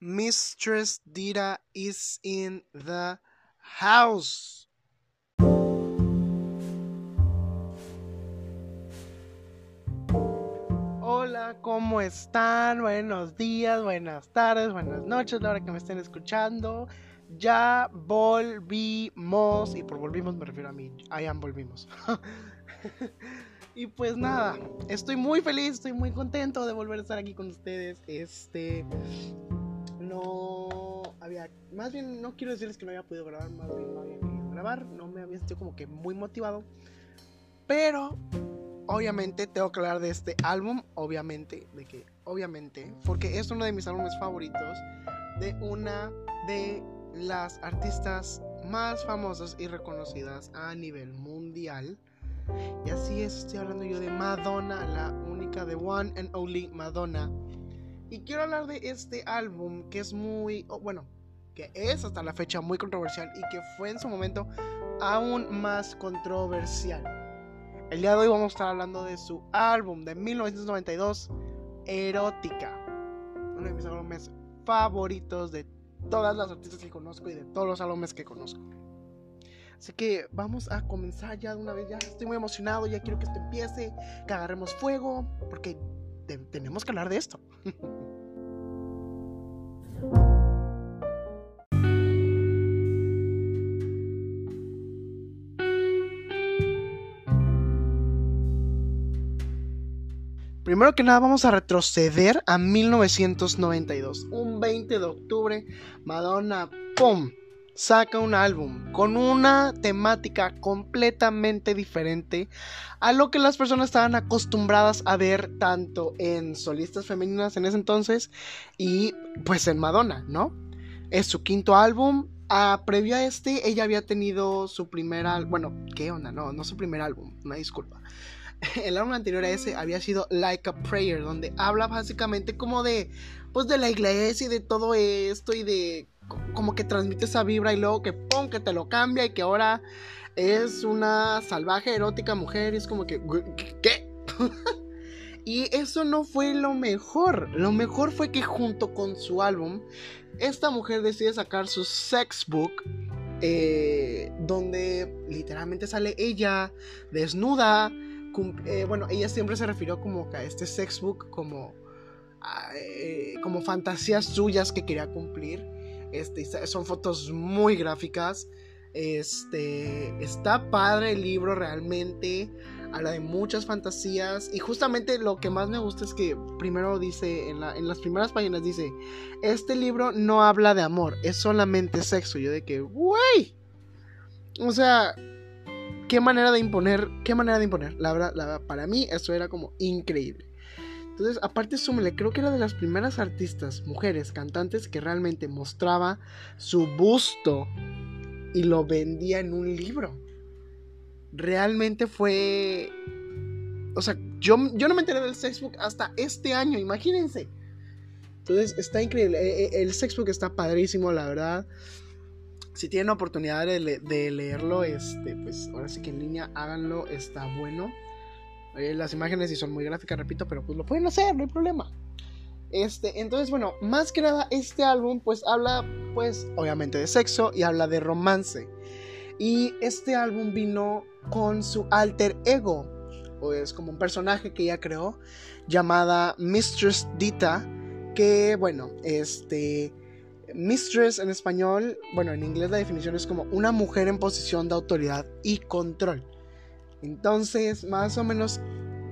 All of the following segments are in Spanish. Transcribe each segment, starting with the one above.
Mistress Dita is in the house. Hola, ¿cómo están? Buenos días, buenas tardes, buenas noches, la hora que me estén escuchando. Ya volvimos, y por volvimos me refiero a mí, allá volvimos. y pues nada, estoy muy feliz, estoy muy contento de volver a estar aquí con ustedes. Este, no había, más bien no quiero decirles que no había podido grabar, más bien no había querido grabar, no me había sentido como que muy motivado. Pero obviamente tengo que hablar de este álbum, obviamente, de que, obviamente, porque es uno de mis álbumes favoritos de una de las artistas más famosas y reconocidas a nivel mundial. Y así es, estoy hablando yo de Madonna, la única de One and Only Madonna. Y quiero hablar de este álbum que es muy, bueno, que es hasta la fecha muy controversial y que fue en su momento aún más controversial. El día de hoy vamos a estar hablando de su álbum de 1992, Erótica. Uno de mis álbumes favoritos de todas las artistas que conozco y de todos los álbumes que conozco. Así que vamos a comenzar ya de una vez. Ya estoy muy emocionado, ya quiero que esto empiece, que agarremos fuego, porque tenemos que hablar de esto. Primero que nada vamos a retroceder a 1992. Un 20 de octubre, Madonna, ¡pum! Saca un álbum con una temática completamente diferente a lo que las personas estaban acostumbradas a ver tanto en solistas femeninas en ese entonces y pues en Madonna, ¿no? Es su quinto álbum. A, previo a este, ella había tenido su primer álbum. Bueno, ¿qué onda? No, no su primer álbum, una disculpa. el álbum anterior a ese había sido Like a Prayer, donde habla básicamente como de, pues de la iglesia y de todo esto y de como que transmite esa vibra y luego que pon que te lo cambia y que ahora es una salvaje erótica mujer y es como que, ¿qué? y eso no fue lo mejor, lo mejor fue que junto con su álbum, esta mujer decide sacar su sex book eh, donde literalmente sale ella desnuda eh, bueno, ella siempre se refirió como a este sexbook como, eh, como fantasías suyas que quería cumplir. Este, son fotos muy gráficas. Este, está padre el libro realmente. Habla de muchas fantasías. Y justamente lo que más me gusta es que primero dice, en, las primeras páginas dice, este libro no habla de amor, es solamente sexo. Yo de que, güey. O sea, qué manera de imponer, qué manera de imponer. La verdad, para mí eso era como increíble. Entonces, aparte súmele, creo que era de las primeras artistas, mujeres, cantantes que realmente mostraba su busto y lo vendía en un libro. Realmente fue... O sea, yo, yo no me enteré del sexbook hasta este año, imagínense. Entonces, está increíble. E, e, el sexbook está padrísimo, la verdad si tienen oportunidad de, leerlo, este, pues ahora sí que en línea háganlo, está bueno. Eh, las imágenes sí son muy gráficas, repito, pero pues lo pueden hacer, no hay problema. Este, entonces, bueno, más que nada, este álbum pues habla, pues, obviamente de sexo y habla de romance. Y este álbum vino con su alter ego, o es como un personaje que ella creó, llamada Mistress Dita, que, bueno, este Mistress en español, bueno, en inglés la definición es como una mujer en posición de autoridad y control. Entonces, más o menos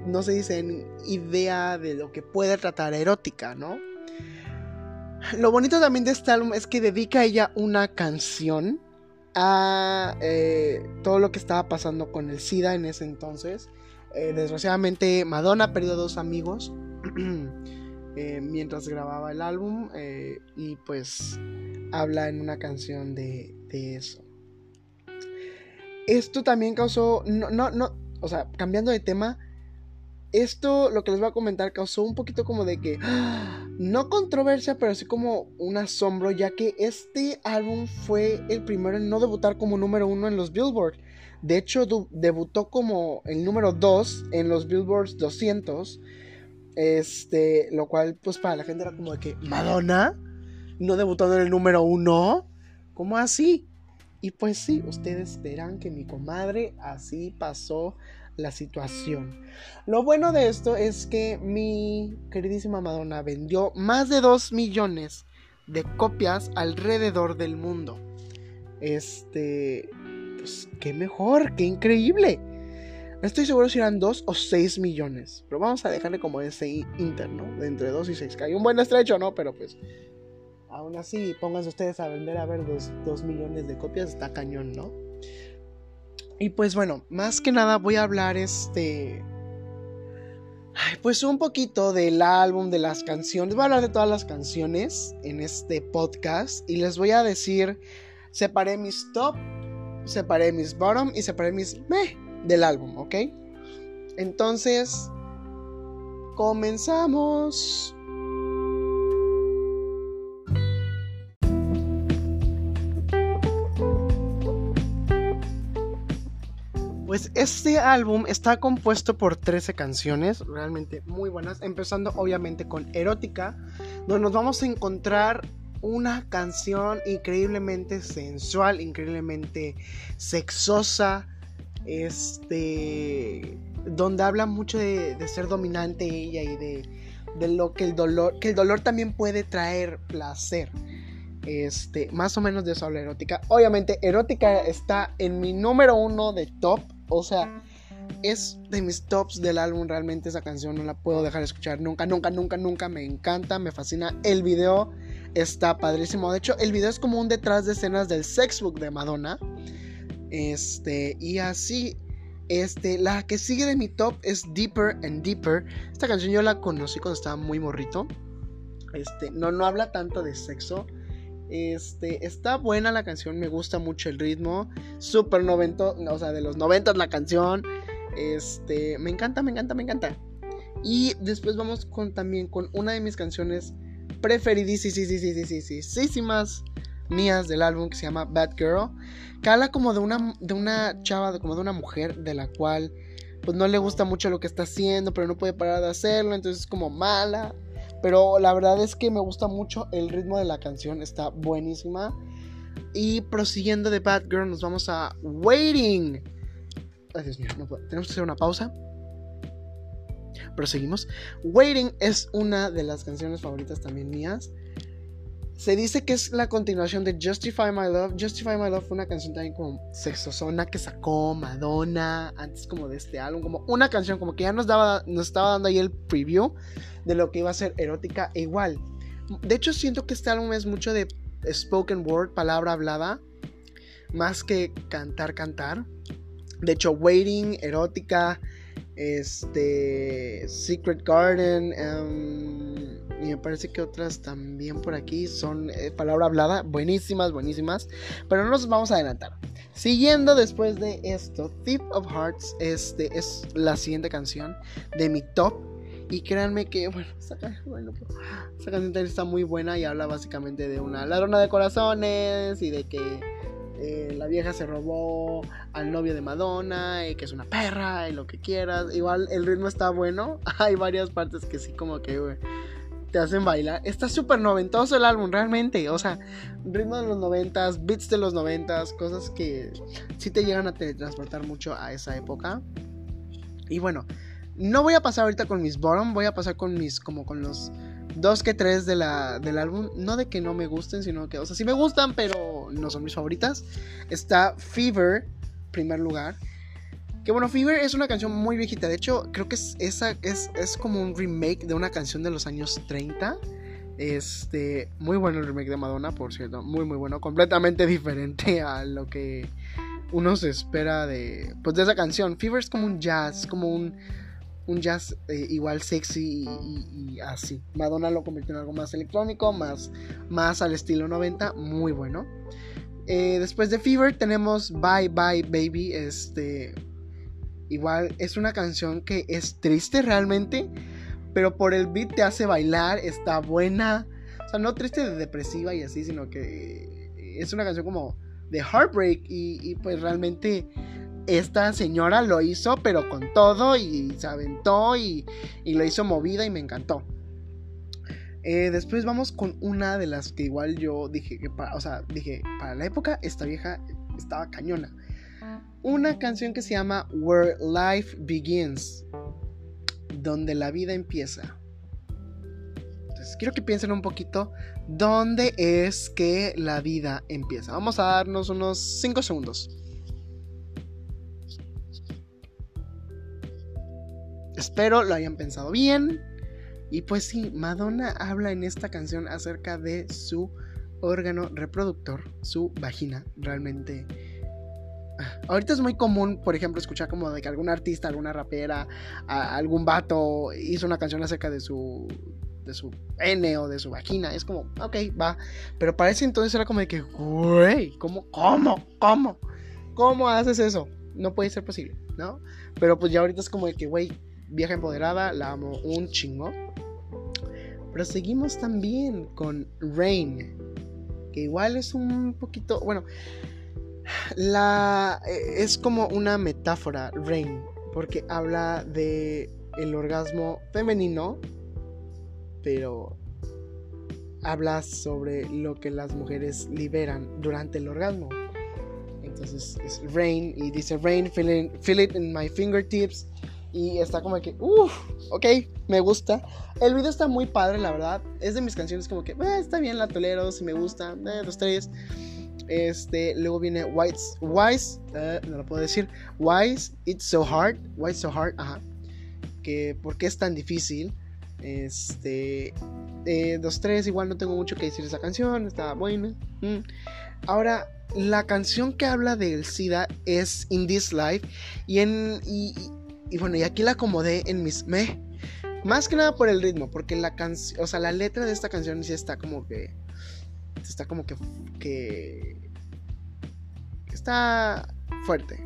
no se dice idea de lo que puede tratar erótica, ¿no? Lo bonito también de este álbum es que dedica a ella una canción a eh, todo lo que estaba pasando con el SIDA en ese entonces. Eh, desgraciadamente, Madonna perdió dos amigos. Eh, mientras grababa el álbum y pues habla en una canción de, eso. Esto también causó, no, no, no, o sea, cambiando de tema, esto lo que les voy a comentar causó un poquito como de que, no controversia, pero sí como un asombro, ya que este álbum fue el primero en no debutar como número uno en los Billboard. De hecho, debutó como el número 2 en los Billboards 200 este, lo cual, pues para la gente era como de que, Madonna. no debutando en el número uno. ¿Cómo así? Y pues sí, ustedes verán que mi comadre así pasó la situación. Lo bueno de esto es que mi queridísima Madonna vendió más de 2 millones de copias alrededor del mundo. Este, pues qué mejor, qué increíble. No estoy seguro si eran 2 o 6 millones, pero vamos a dejarle como ese interno, de entre 2 y 6, que hay un buen estrecho, ¿no? Pero pues, aún así, pónganse ustedes a vender a ver 2 millones de copias, está cañón, ¿no? Y pues bueno, más que nada voy a hablar este... Pues un poquito del álbum, de las canciones. Voy a hablar de todas las canciones en este podcast. Y les voy a decir, separé mis top, separé mis bottom y separé mis meh del álbum, ¿ok? Entonces, comenzamos. Pues este álbum está compuesto por 13 canciones, realmente muy buenas, empezando obviamente con Erótica, donde nos vamos a encontrar una canción increíblemente sensual, increíblemente sexosa, este, donde habla mucho de, ser dominante ella y de, de, lo que el dolor, que el dolor también puede traer placer. Este, más o menos de eso habla erótica. Obviamente, erótica está en mi número uno de top o sea, es de mis tops del álbum. Realmente esa canción no la puedo dejar de escuchar nunca, nunca, nunca, nunca. Me encanta, me fascina. El video está padrísimo. De hecho, el video es como un detrás de escenas del sexbook de Madonna. Este, y así. Este, la que sigue de mi top es Deeper and Deeper. Esta canción yo la conocí cuando estaba muy morrito. Este, no, no habla tanto de sexo. Este, está buena la canción, me gusta mucho el ritmo. Super 90, o sea, de los 90 la canción. Este, me encanta, me encanta, me encanta. Y después vamos con también con una de mis canciones preferidísimas mías del álbum que se llama Bad Girl. Que habla como de una, de una chava, como de una mujer de la cual pues no le gusta mucho lo que está haciendo, pero no puede parar de hacerlo, entonces es como mala. Pero la verdad es que me gusta mucho el ritmo de la canción, está buenísima. Y prosiguiendo de Bad Girl, nos vamos a Waiting. Ay, Dios mío, no puedo. Tenemos que hacer una pausa. Proseguimos. Waiting es una de las canciones favoritas también mías. Se dice que es la continuación de Justify My Love. Justify My Love fue una canción también como sexosona que sacó Madonna antes como de este álbum. Como una canción como que ya nos, daba, nos estaba dando ahí el preview de lo que iba a ser erótica e igual. De hecho, siento que este álbum es mucho de spoken word, palabra hablada, más que cantar, cantar. De hecho, Waiting, erótica, este, Secret Garden, em, y me parece que otras también por aquí son eh, palabra hablada, buenísimas, buenísimas, pero no nos vamos a adelantar. Siguiendo después de esto, Thief of Hearts este, es la siguiente canción de mi top y créanme que, bueno, esa, canción también está muy buena y habla básicamente de una ladrona de corazones y de que eh, la vieja se robó al novio de Madonna y que es una perra y lo que quieras. Igual el ritmo está bueno. Hay varias partes que sí como que te hacen bailar. Está súper noventoso el álbum, realmente. O sea, ritmo de los noventas, beats de los noventas, cosas que sí te llegan a teletransportar mucho a esa época. Y bueno, no voy a pasar ahorita con mis bottom, voy a pasar con mis, como con los dos que tres de la, del álbum. No de que no me gusten, sino que, o sea, sí me gustan, pero no son mis favoritas. Está Fever, primer lugar. Que bueno, Fever es una canción muy viejita. De hecho, creo que es, esa, es, es como un remake de una canción de los años 30. Este, muy bueno el remake de Madonna, por cierto. Muy, muy bueno. Completamente diferente a lo que uno se espera de, pues, de esa canción. Fever es como un jazz, como un un jazz eh, igual sexy y, así. Madonna lo convirtió en algo más electrónico, más, más al estilo 90, muy bueno. Eh, después de Fever tenemos Bye Bye Baby, este igual es una canción que es triste realmente, pero por el beat te hace bailar, está buena. O sea, no triste de depresiva y así, sino que es una canción como de heartbreak y, y pues realmente esta señora lo hizo, pero con todo y se aventó y, lo hizo movida y me encantó. Eh, después vamos con una de las que igual yo dije que para, o sea, dije, para la época esta vieja estaba cañona. Una canción que se llama Where Life Begins, donde la vida empieza. Entonces, quiero que piensen un poquito dónde es que la vida empieza. Vamos a darnos unos 5 segundos. Espero lo hayan pensado bien. Y pues sí, Madonna habla en esta canción acerca de su órgano reproductor, su vagina. Realmente. Ah, ahorita es muy común, por ejemplo, escuchar como de que algún artista, alguna rapera, algún vato hizo una canción acerca de su de su pene o de su vagina. Es como, ok, va. Pero para ese entonces era como de que, güey, ¿cómo, cómo, cómo? ¿Cómo haces eso? No puede ser posible, ¿no? Pero pues ya ahorita es como de que, güey, vieja empoderada, la amo un chingo. Pero seguimos también con Rain, que igual es un poquito, bueno, la es como una metáfora Rain, porque habla de el orgasmo femenino, pero habla sobre lo que las mujeres liberan durante el orgasmo. Entonces es Rain y dice Rain, feel feel it in my fingertips. Y está como que, uff, ok, me gusta. El video está muy padre, la verdad. Es de mis canciones como que, eh, está bien, la tolero, si me gusta, eh, los tres. Este, luego viene Wise, Wise, eh, no lo puedo decir. Wise, It's So Hard, Why So Hard, ajá. Que, ¿por qué es tan difícil? Este, eh, dos, tres, igual no tengo mucho que decir de esa canción, está buena. Mm. Ahora, la canción que habla del SIDA es In This Life. Y en. Y bueno, y aquí la acomodé en mis me. Más que nada por el ritmo, porque la canción, o sea, la letra de esta canción sí está como que está como que que, está fuerte.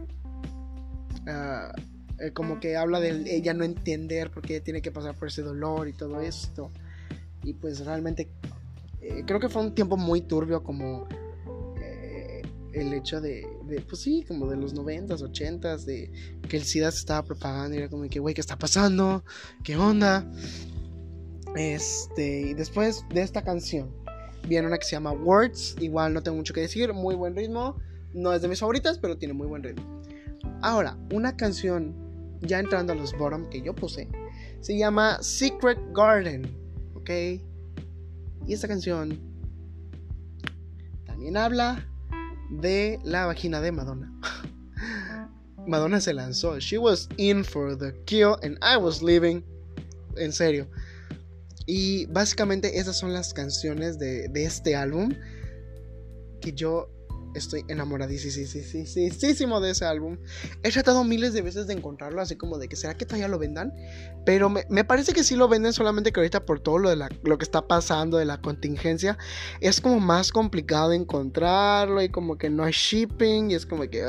Ah, eh, como que habla de ella no entender por qué tiene que pasar por ese dolor y todo esto. Y pues realmente eh, creo que fue un tiempo muy turbio como el hecho de, pues sí, como de los 90s, 80s, de que el SIDA se estaba propagando y era como que, güey, ¿qué está pasando? ¿Qué onda? Este, y después de esta canción viene una que se llama Words, igual no tengo mucho que decir, muy buen ritmo, no es de mis favoritas, pero tiene muy buen ritmo. Ahora, una canción, ya entrando a los bottom que yo puse, se llama Secret Garden, ¿ok? Y esta canción también habla de la vagina de Madonna. Madonna se lanzó. She was in for the kill and I was leaving. En serio. Y básicamente esas son las canciones de, de este álbum. Que yo estoy enamoradísimo de ese álbum. He tratado miles de veces de encontrarlo, así como de que será que todavía lo vendan. Pero me, parece que sí lo venden, solamente que ahorita por todo lo, de lo que está pasando, de la contingencia, es como más complicado encontrarlo y como que no hay shipping y es como que...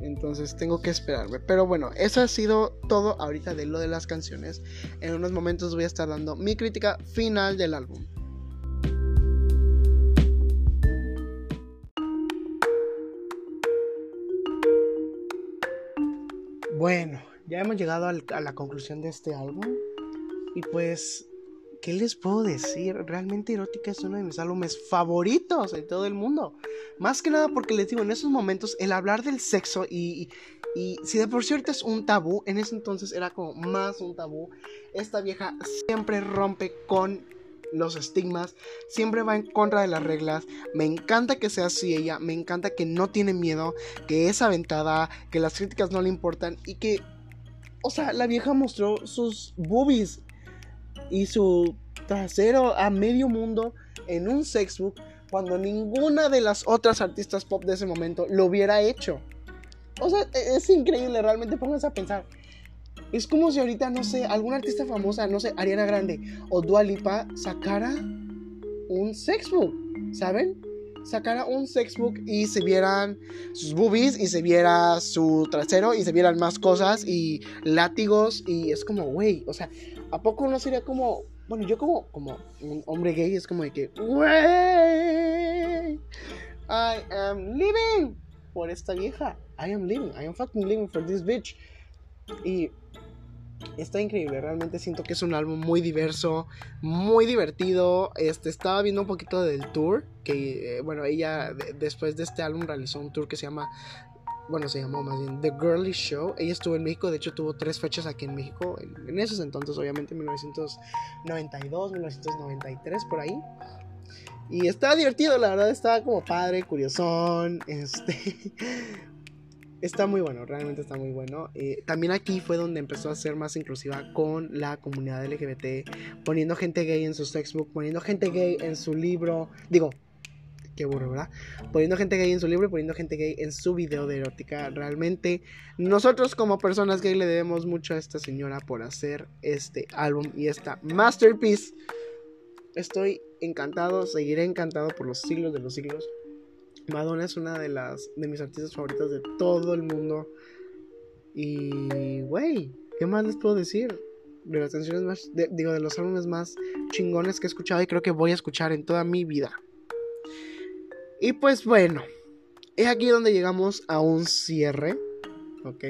entonces tengo que esperarme. Pero bueno, eso ha sido todo ahorita de lo de las canciones. En unos momentos voy a estar dando mi crítica final del álbum. Bueno, ya hemos llegado a la conclusión de este álbum. Y pues, ¿qué les puedo decir? Realmente Erótica es uno de mis álbumes favoritos de todo el mundo. Más que nada porque les digo, en esos momentos el hablar del sexo y, y, si de por cierto es un tabú, en ese entonces era como más un tabú. Esta vieja siempre rompe con los estigmas, siempre va en contra de las reglas. Me encanta que sea así ella, me encanta que no tiene miedo, que es aventada, que las críticas no le importan y que, o sea, la vieja mostró sus boobies y su trasero a medio mundo en un sexbook cuando ninguna de las otras artistas pop de ese momento lo hubiera hecho. O sea, e-, es increíble, realmente pónganse a pensar. Es como si ahorita, no sé, alguna artista famosa, no sé, Ariana Grande o Dua Lipa sacara un sexbook, ¿saben? Sacara un sexbook y se vieran sus boobies y se viera su trasero y se vieran más cosas y látigos y es como, güey, o sea, ¿a poco no sería como, bueno, yo como, como un hombre gay es como de que, güey, I am living por esta vieja, I am living, I am fucking living for this bitch. Y está increíble, realmente siento que es un álbum muy diverso, muy divertido. Este, estaba viendo un poquito del tour, que eh, bueno, ella después de este álbum realizó un tour que se llama, bueno, se llamó más bien The Girly Show. Ella estuvo en México, de hecho tuvo tres fechas aquí en México, en, esos entonces, obviamente, 1992, 1993, por ahí. Y estaba divertido, la verdad, estaba como padre, curiosón, este... está muy bueno, realmente está muy bueno. Eh, también aquí fue donde empezó a ser más inclusiva con la comunidad LGBT, poniendo gente gay en sus textbooks, poniendo gente gay en su libro. Digo, qué burro, ¿verdad? Poniendo gente gay en su libro y poniendo gente gay en su video de erótica. Realmente, nosotros como personas gay le debemos mucho a esta señora por hacer este álbum y esta masterpiece. Estoy encantado, seguiré encantado por los siglos de los siglos. Madonna es una de las de mis artistas favoritas de todo el mundo. Y, güey, ¿qué más les puedo decir? De las canciones más, digo, de los álbumes más chingones que he escuchado y creo que voy a escuchar en toda mi vida. Y pues bueno, es aquí donde llegamos a un cierre, ¿ok?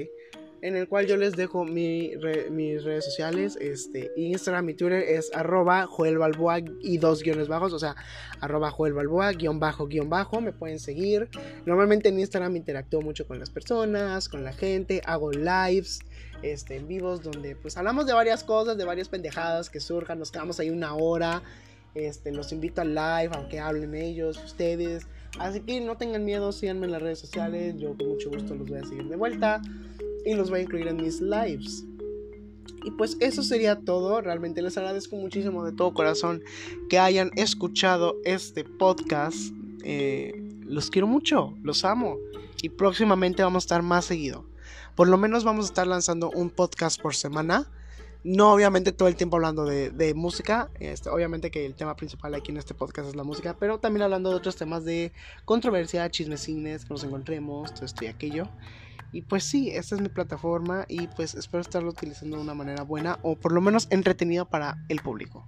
En el cual yo les dejo mis redes sociales, este, Instagram y Twitter es arroba Joel Balboa y dos guiones bajos, o sea, arroba Joel Balboa, guion bajo, guion bajo, me pueden seguir. Normalmente en Instagram interactúo mucho con las personas, con la gente, hago lives, este, en vivos donde pues hablamos de varias cosas, de varias pendejadas que surjan, nos quedamos ahí una hora, este, los invito al live, aunque hablen ellos, ustedes. Así que no tengan miedo, síganme en las redes sociales, yo con mucho gusto los voy a seguir de vuelta y los voy a incluir en mis lives. Y pues eso sería todo. Realmente les agradezco muchísimo de todo corazón que hayan escuchado este podcast. Eh, los quiero mucho, los amo. Y próximamente vamos a estar más seguido. Por lo menos vamos a estar lanzando un podcast por semana. No obviamente todo el tiempo hablando de, música. Este, obviamente que el tema principal aquí en este podcast es la música. Pero también hablando de otros temas de controversia, chismecines, que nos encontremos, todo esto y aquello. Y pues sí, esta es mi plataforma y pues espero estarlo utilizando de una manera buena o por lo menos entretenida para el público.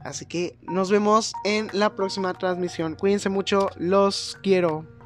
Así que nos vemos en la próxima transmisión. Cuídense mucho, los quiero.